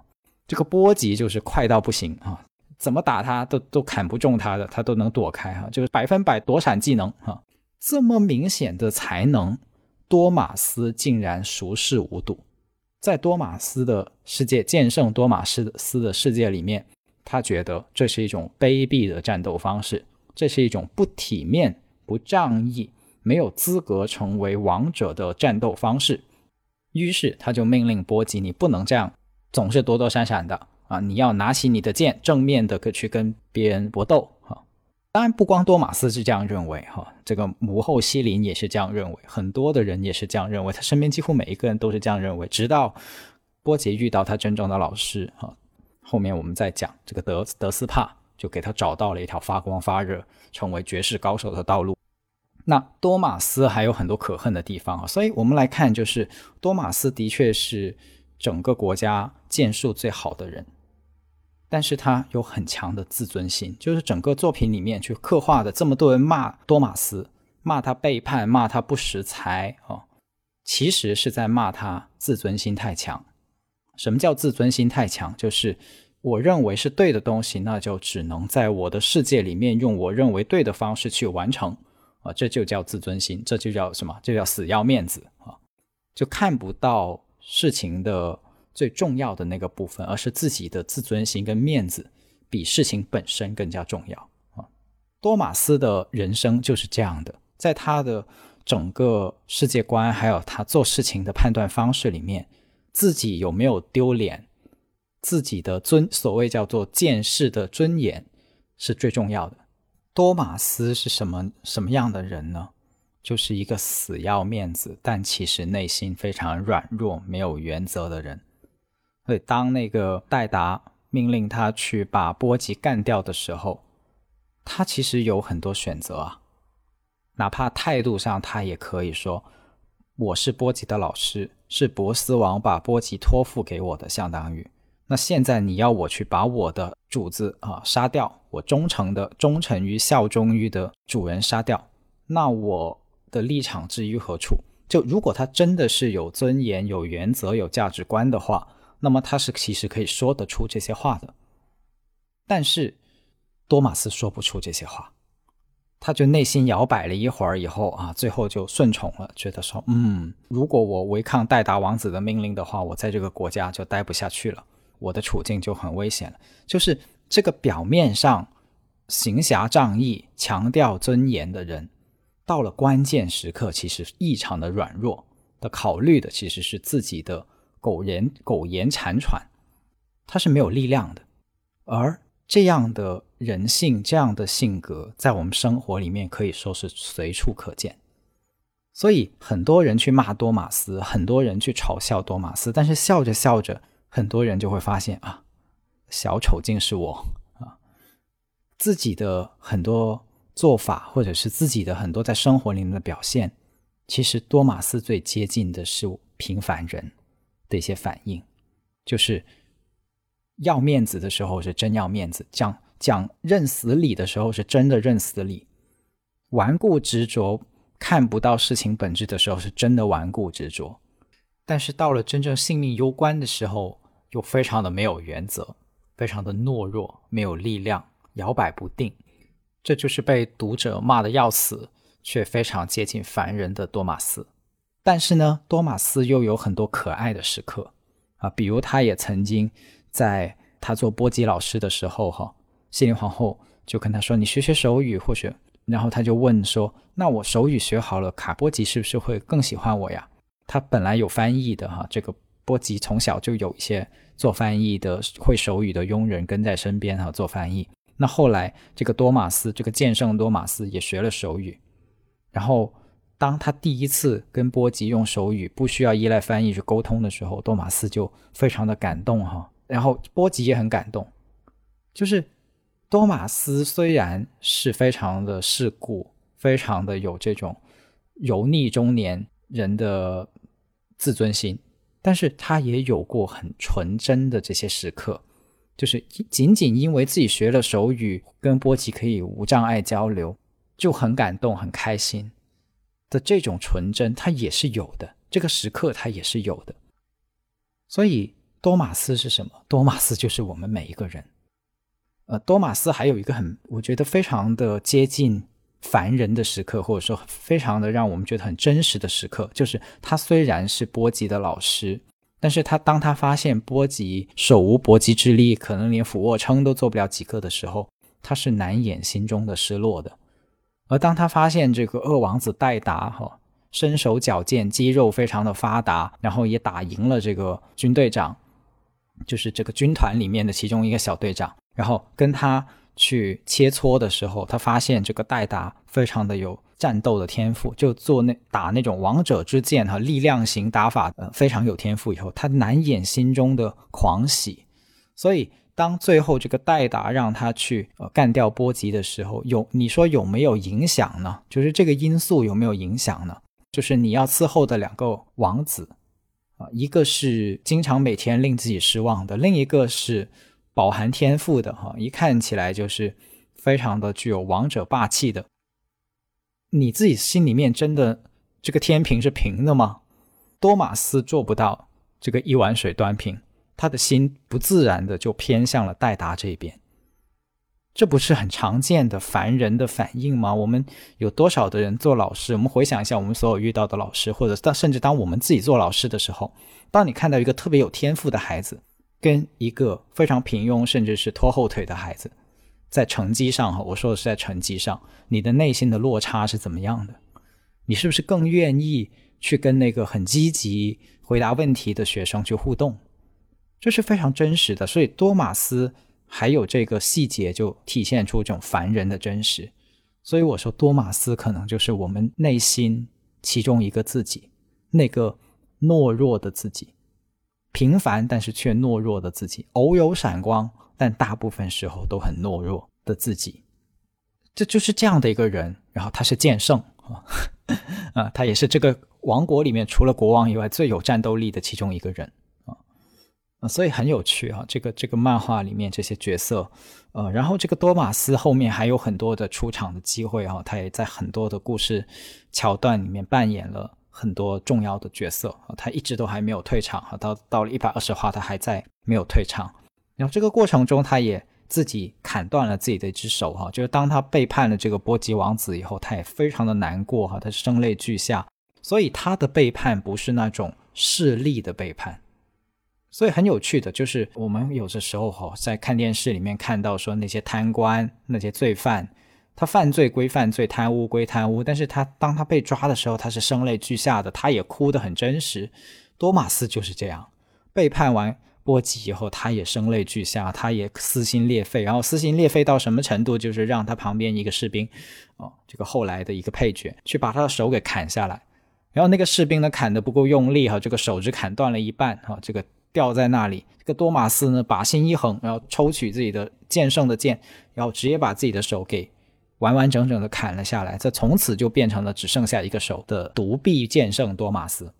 这个波吉就是快到不行啊，怎么打他都都砍不中他的，他都能躲开哈，就是百分百躲闪技能哈。这么明显的才能，多马斯竟然熟视无睹。在多马斯的世界，剑圣多马斯斯的世界里面，他觉得这是一种卑鄙的战斗方式，这是一种不体面、不仗义。没有资格成为王者的战斗方式，于是他就命令波吉：“你不能这样，总是躲躲闪闪的啊！你要拿起你的剑，正面的去跟别人搏斗。”当然不光多马斯是这样认为，哈，这个母后西林也是这样认为，很多的人也是这样认为，他身边几乎每一个人都是这样认为。直到波杰遇到他真正的老师，哈，后面我们再讲这个德德斯帕就给他找到了一条发光发热、成为绝世高手的道路。那多马斯还有很多可恨的地方啊，所以我们来看，就是多马斯的确是整个国家剑术最好的人，但是他有很强的自尊心，就是整个作品里面去刻画的这么多人骂多马斯，骂他背叛，骂他不识才哦，其实是在骂他自尊心太强。什么叫自尊心太强？就是我认为是对的东西，那就只能在我的世界里面用我认为对的方式去完成。啊，这就叫自尊心，这就叫什么？这叫死要面子啊！就看不到事情的最重要的那个部分，而是自己的自尊心跟面子比事情本身更加重要啊！多马斯的人生就是这样的，在他的整个世界观还有他做事情的判断方式里面，自己有没有丢脸，自己的尊，所谓叫做见识的尊严是最重要的。多马斯是什么什么样的人呢？就是一个死要面子，但其实内心非常软弱、没有原则的人。所以，当那个戴达命令他去把波吉干掉的时候，他其实有很多选择啊。哪怕态度上，他也可以说：“我是波吉的老师，是波斯王把波吉托付给我的，相当于。”那现在你要我去把我的主子啊杀掉，我忠诚的、忠诚于、效忠于的主人杀掉，那我的立场置于何处？就如果他真的是有尊严、有原则、有价值观的话，那么他是其实可以说得出这些话的。但是多马斯说不出这些话，他就内心摇摆了一会儿以后啊，最后就顺从了，觉得说，嗯，如果我违抗戴达王子的命令的话，我在这个国家就待不下去了，我的处境就很危险了。就是这个表面上行侠仗义、强调尊严的人，到了关键时刻，其实异常的软弱的，考虑的其实是自己的苟延苟延残喘，他是没有力量的，而。这样的人性，这样的性格，在我们生活里面可以说是随处可见。所以很多人去骂多马斯，很多人去嘲笑多马斯，但是笑着笑着，很多人就会发现啊，小丑竟是我啊！自己的很多做法，或者是自己的很多在生活里面的表现，其实多马斯最接近的是平凡人的一些反应，就是。要面子的时候是真要面子，讲讲认死理的时候是真的认死理，顽固执着看不到事情本质的时候是真的顽固执着，但是到了真正性命攸关的时候，又非常的没有原则，非常的懦弱，没有力量，摇摆不定。这就是被读者骂的要死，却非常接近凡人的多马斯。但是呢，多马斯又有很多可爱的时刻啊，比如他也曾经。在他做波吉老师的时候，哈，西林皇后就跟他说：“你学学手语，或许……”然后他就问说：“那我手语学好了，卡波吉是不是会更喜欢我呀？”他本来有翻译的，哈，这个波吉从小就有一些做翻译的、会手语的佣人跟在身边，哈，做翻译。那后来这个多马斯，这个剑圣多马斯也学了手语，然后当他第一次跟波吉用手语，不需要依赖翻译去沟通的时候，多马斯就非常的感动，哈。然后波吉也很感动，就是多马斯虽然是非常的世故，非常的有这种油腻中年人的自尊心，但是他也有过很纯真的这些时刻，就是仅仅因为自己学了手语，跟波吉可以无障碍交流，就很感动、很开心。的这种纯真，他也是有的。这个时刻他也是有的，所以。多马斯是什么？多马斯就是我们每一个人。呃，多马斯还有一个很，我觉得非常的接近凡人的时刻，或者说非常的让我们觉得很真实的时刻，就是他虽然是波吉的老师，但是他当他发现波吉手无搏击之力，可能连俯卧撑都做不了几个的时候，他是难掩心中的失落的。而当他发现这个二王子戴达哈身手矫健，肌肉非常的发达，然后也打赢了这个军队长。就是这个军团里面的其中一个小队长，然后跟他去切磋的时候，他发现这个戴达非常的有战斗的天赋，就做那打那种王者之剑哈，力量型打法呃非常有天赋。以后他难掩心中的狂喜，所以当最后这个戴达让他去呃干掉波吉的时候，有你说有没有影响呢？就是这个因素有没有影响呢？就是你要伺候的两个王子。啊，一个是经常每天令自己失望的，另一个是饱含天赋的，哈，一看起来就是非常的具有王者霸气的。你自己心里面真的这个天平是平的吗？多马斯做不到这个一碗水端平，他的心不自然的就偏向了戴达这边。这不是很常见的凡人的反应吗？我们有多少的人做老师？我们回想一下，我们所有遇到的老师，或者当甚至当我们自己做老师的时候，当你看到一个特别有天赋的孩子，跟一个非常平庸甚至是拖后腿的孩子，在成绩上哈，我说的是在成绩上，你的内心的落差是怎么样的？你是不是更愿意去跟那个很积极回答问题的学生去互动？这是非常真实的。所以多马斯。还有这个细节，就体现出这种凡人的真实。所以我说，多马斯可能就是我们内心其中一个自己，那个懦弱的自己，平凡但是却懦弱的自己，偶有闪光，但大部分时候都很懦弱的自己。这就是这样的一个人。然后他是剑圣啊，啊，他也是这个王国里面除了国王以外最有战斗力的其中一个人。所以很有趣啊，这个这个漫画里面这些角色，呃，然后这个多马斯后面还有很多的出场的机会啊，他也在很多的故事桥段里面扮演了很多重要的角色啊，他一直都还没有退场啊，到到了一百二十话他还在没有退场，然后这个过程中他也自己砍断了自己的一只手哈，就是当他背叛了这个波吉王子以后，他也非常的难过哈，他声泪俱下。所以他的背叛不是那种势利的背叛。所以很有趣的就是，我们有的时候哈，在看电视里面看到说那些贪官、那些罪犯，他犯罪归犯罪，贪污归贪污，但是他当他被抓的时候，他是声泪俱下的，他也哭得很真实。多马斯就是这样，背叛完。波吉以后，他也声泪俱下，他也撕心裂肺，然后撕心裂肺到什么程度？就是让他旁边一个士兵，哦，这个后来的一个配角，去把他的手给砍下来。然后那个士兵呢，砍的不够用力，哈，这个手只砍断了一半，哈，这个掉在那里。这个多马斯呢，把心一横，然后抽取自己的剑圣的剑，然后直接把自己的手给完完整整的砍了下来。这从此就变成了只剩下一个手的独臂剑圣多马斯。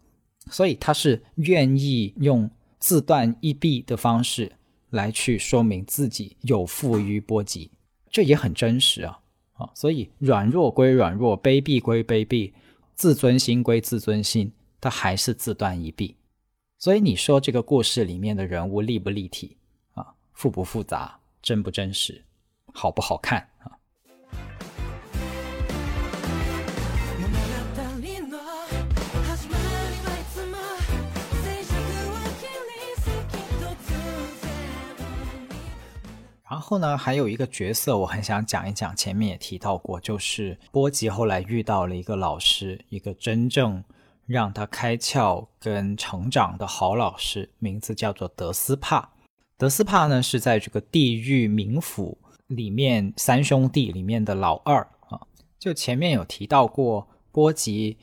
所以他是愿意用。自断一臂的方式来去说明自己有负于波及，这也很真实啊啊！所以软弱归软弱，卑鄙归卑鄙，自尊心归自尊心，他还是自断一臂。所以你说这个故事里面的人物立不立体啊？复不复杂？真不真实？好不好看啊？然后呢，还有一个角色我很想讲一讲，前面也提到过，就是波吉后来遇到了一个老师，一个真正让他开窍跟成长的好老师，名字叫做德斯帕。德斯帕呢是在这个地狱冥府里面三兄弟里面的老二啊。就前面有提到过，波吉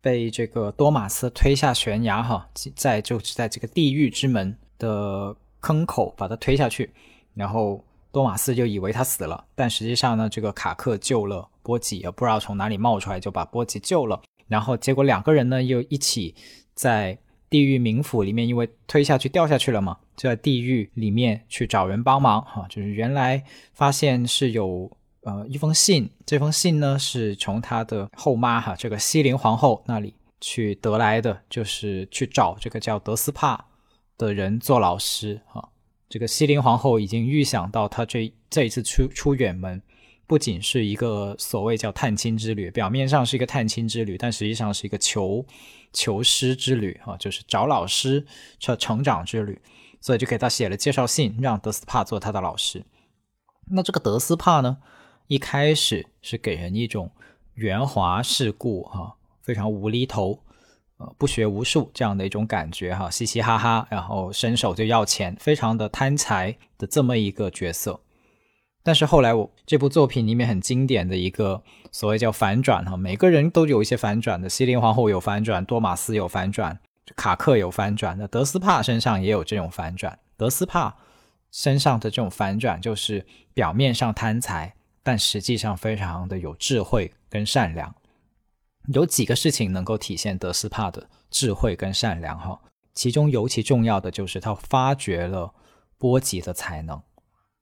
被这个多马斯推下悬崖哈，在就是在这个地狱之门的坑口把他推下去。然后多马斯就以为他死了，但实际上呢，这个卡克救了波吉，也不知道从哪里冒出来就把波吉救了。然后结果两个人呢又一起在地狱冥府里面，因为推下去掉下去了嘛，就在地狱里面去找人帮忙哈。就是原来发现是有呃一封信，这封信呢是从他的后妈哈这个西陵皇后那里去得来的，就是去找这个叫德斯帕的人做老师哈。这个西陵皇后已经预想到，她这这一次出出远门，不仅是一个所谓叫探亲之旅，表面上是一个探亲之旅，但实际上是一个求求师之旅啊，就是找老师、成成长之旅，所以就给他写了介绍信，让德斯帕做他的老师。那这个德斯帕呢，一开始是给人一种圆滑世故哈，非常无厘头。呃，不学无术这样的一种感觉哈，嘻嘻哈哈，然后伸手就要钱，非常的贪财的这么一个角色。但是后来我这部作品里面很经典的一个所谓叫反转哈，每个人都有一些反转的，西林皇后有反转，多马斯有反转，卡克有反转，那德斯帕身上也有这种反转。德斯帕身上的这种反转就是表面上贪财，但实际上非常的有智慧跟善良。有几个事情能够体现德斯帕的智慧跟善良哈，其中尤其重要的就是他发掘了波吉的才能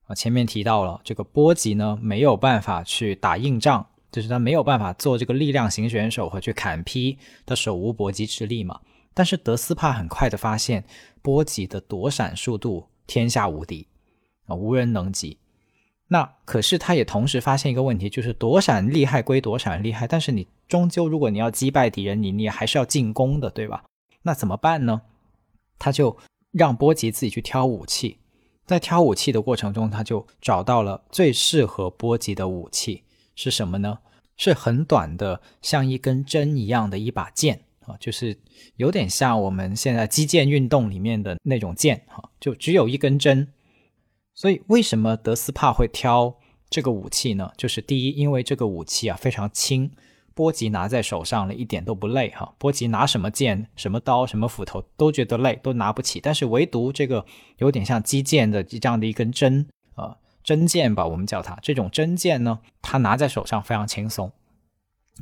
啊。前面提到了这个波吉呢没有办法去打硬仗，就是他没有办法做这个力量型选手和去砍劈，他手无搏击之力嘛。但是德斯帕很快的发现波吉的躲闪速度天下无敌啊，无人能及。那可是他也同时发现一个问题，就是躲闪厉害归躲闪厉害，但是你终究如果你要击败敌人，你你还是要进攻的，对吧？那怎么办呢？他就让波吉自己去挑武器，在挑武器的过程中，他就找到了最适合波吉的武器是什么呢？是很短的，像一根针一样的一把剑啊，就是有点像我们现在击剑运动里面的那种剑哈，就只有一根针。所以，为什么德斯帕会挑这个武器呢？就是第一，因为这个武器啊非常轻，波吉拿在手上了一点都不累哈。波吉拿什么剑、什么刀、什么斧头都觉得累，都拿不起。但是唯独这个有点像击剑的这样的一根针啊，针剑吧，我们叫它这种针剑呢，它拿在手上非常轻松。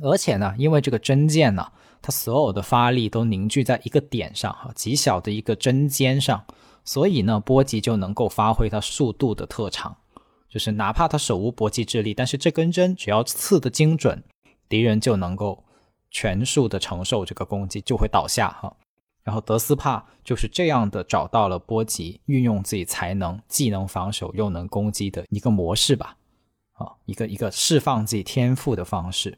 而且呢，因为这个针剑呢，它所有的发力都凝聚在一个点上哈，极小的一个针尖上。所以呢，波吉就能够发挥他速度的特长，就是哪怕他手无搏击之力，但是这根针只要刺的精准，敌人就能够全数的承受这个攻击，就会倒下哈。然后德斯帕就是这样的找到了波吉运用自己才能，既能防守又能攻击的一个模式吧，啊，一个一个释放自己天赋的方式。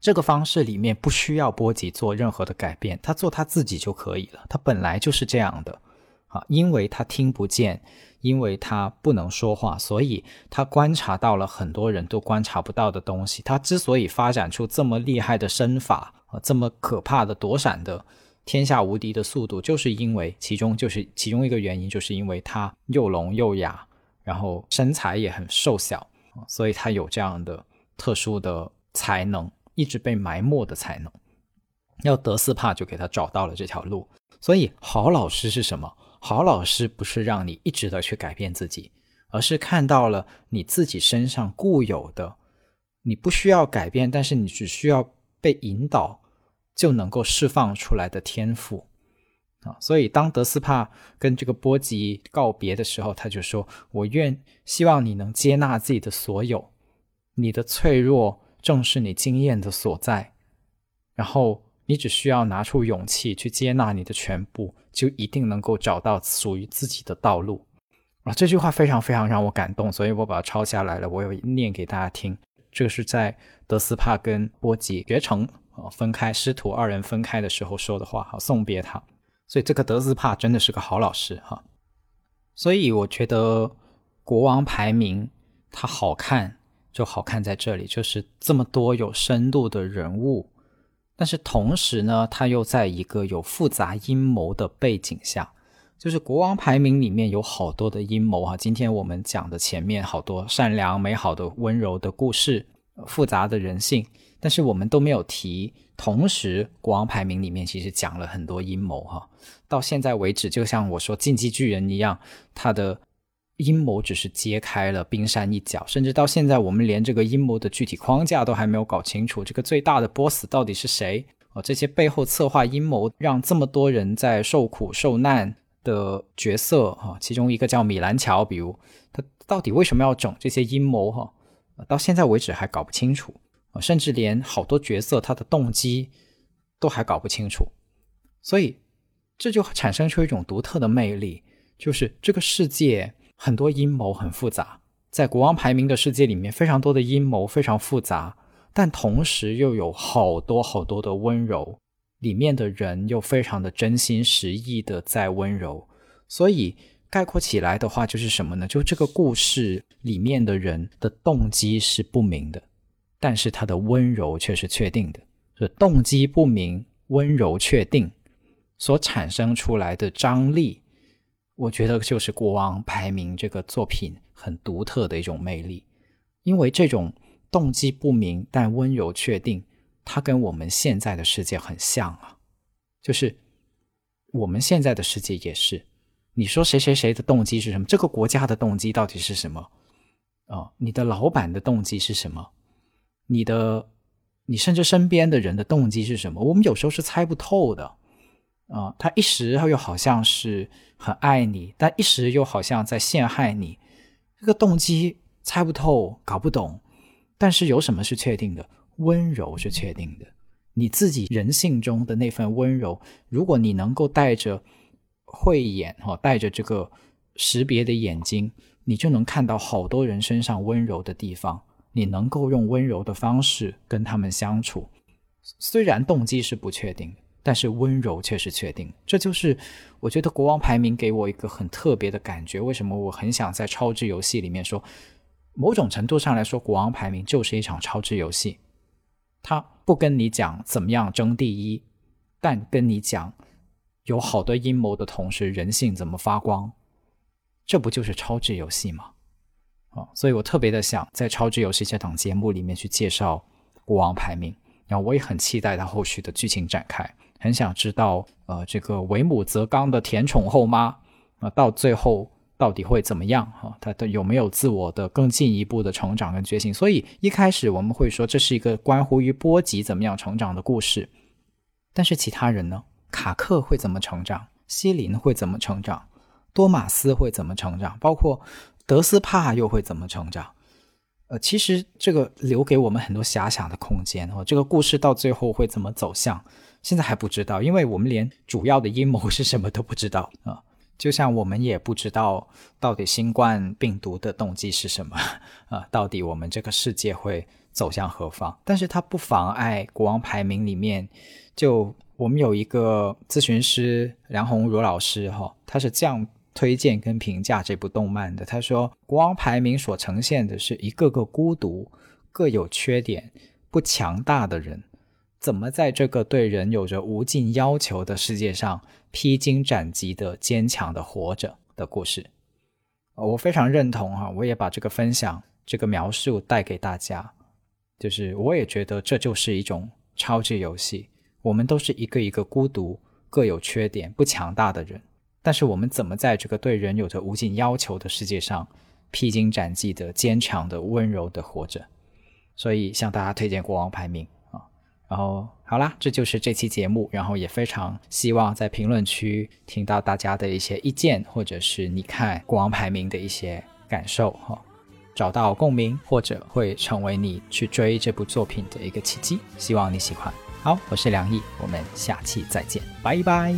这个方式里面不需要波吉做任何的改变，他做他自己就可以了。他本来就是这样的，啊，因为他听不见，因为他不能说话，所以他观察到了很多人都观察不到的东西。他之所以发展出这么厉害的身法，啊，这么可怕的躲闪的。天下无敌的速度，就是因为其中就是其中一个原因，就是因为他又聋又哑，然后身材也很瘦小，所以他有这样的特殊的才能，一直被埋没的才能。要德斯帕就给他找到了这条路。所以好老师是什么？好老师不是让你一直的去改变自己，而是看到了你自己身上固有的，你不需要改变，但是你只需要被引导。就能够释放出来的天赋啊，所以当德斯帕跟这个波吉告别的时候，他就说：“我愿希望你能接纳自己的所有，你的脆弱正是你经验的所在。然后你只需要拿出勇气去接纳你的全部，就一定能够找到属于自己的道路。”啊，这句话非常非常让我感动，所以我把它抄下来了，我有念给大家听。这个是在德斯帕跟波吉学成啊。分开师徒二人分开的时候说的话，好，送别他。所以这个德斯帕真的是个好老师，哈。所以我觉得国王排名它好看，就好看在这里，就是这么多有深度的人物，但是同时呢，他又在一个有复杂阴谋的背景下，就是国王排名里面有好多的阴谋，哈。今天我们讲的前面好多善良、美好的、温柔的故事，复杂的人性。但是我们都没有提，同时国王排名里面其实讲了很多阴谋哈。到现在为止，就像我说进击巨人一样，他的阴谋只是揭开了冰山一角，甚至到现在我们连这个阴谋的具体框架都还没有搞清楚。这个最大的 boss 到底是谁？哦，这些背后策划阴谋让这么多人在受苦受难的角色哈，其中一个叫米兰乔，比如他到底为什么要整这些阴谋哈？到现在为止还搞不清楚。啊，甚至连好多角色他的动机都还搞不清楚，所以这就产生出一种独特的魅力，就是这个世界很多阴谋很复杂，在国王排名的世界里面，非常多的阴谋非常复杂，但同时又有好多好多的温柔，里面的人又非常的真心实意的在温柔，所以概括起来的话就是什么呢？就这个故事里面的人的动机是不明的。但是他的温柔却是确定的，是动机不明，温柔确定所产生出来的张力，我觉得就是《国王排名》这个作品很独特的一种魅力。因为这种动机不明但温柔确定，它跟我们现在的世界很像啊，就是我们现在的世界也是。你说谁谁谁的动机是什么？这个国家的动机到底是什么？啊，你的老板的动机是什么？你的，你甚至身边的人的动机是什么？我们有时候是猜不透的，啊，他一时又好像是很爱你，但一时又好像在陷害你，这个动机猜不透，搞不懂。但是有什么是确定的？温柔是确定的。你自己人性中的那份温柔，如果你能够带着慧眼，哈，带着这个识别的眼睛，你就能看到好多人身上温柔的地方。你能够用温柔的方式跟他们相处，虽然动机是不确定的，但是温柔却是确定。这就是我觉得国王排名给我一个很特别的感觉。为什么我很想在超智游戏里面说，某种程度上来说，国王排名就是一场超智游戏。他不跟你讲怎么样争第一，但跟你讲有好多阴谋的同时，人性怎么发光。这不就是超智游戏吗？啊，所以我特别的想在《超智游戏》这档节目里面去介绍国王排名，然后我也很期待它后续的剧情展开，很想知道，呃，这个为母则刚的甜宠后妈啊，到最后到底会怎么样？哈，他的有没有自我的更进一步的成长跟觉醒？所以一开始我们会说这是一个关乎于波吉怎么样成长的故事，但是其他人呢？卡克会怎么成长？西林会怎么成长？多马斯会怎么成长？包括。德斯帕又会怎么成长？呃，其实这个留给我们很多遐想的空间哦。这个故事到最后会怎么走向？现在还不知道，因为我们连主要的阴谋是什么都不知道啊。就像我们也不知道到底新冠病毒的动机是什么啊，到底我们这个世界会走向何方？但是它不妨碍国王排名里面，就我们有一个咨询师梁红茹老师哈，他是这样推荐跟评价这部动漫的。他说，国王排名所呈现的是一个个孤独、各有缺点、不强大的人。怎么在这个对人有着无尽要求的世界上披荆斩棘的坚强的活着的故事？我非常认同哈，我也把这个分享、这个描述带给大家。就是我也觉得这就是一种超级游戏。我们都是一个一个孤独、各有缺点、不强大的人，但是我们怎么在这个对人有着无尽要求的世界上披荆斩棘的坚强的温柔的活着？所以向大家推荐《国王排名》。然后好啦，这就是这期节目。然后也非常希望在评论区听到大家的一些意见，或者是你看国王排名的一些感受哈，找到共鸣，或者会成为你去追这部作品的一个契机。希望你喜欢。好，我是梁毅，我们下期再见，拜拜。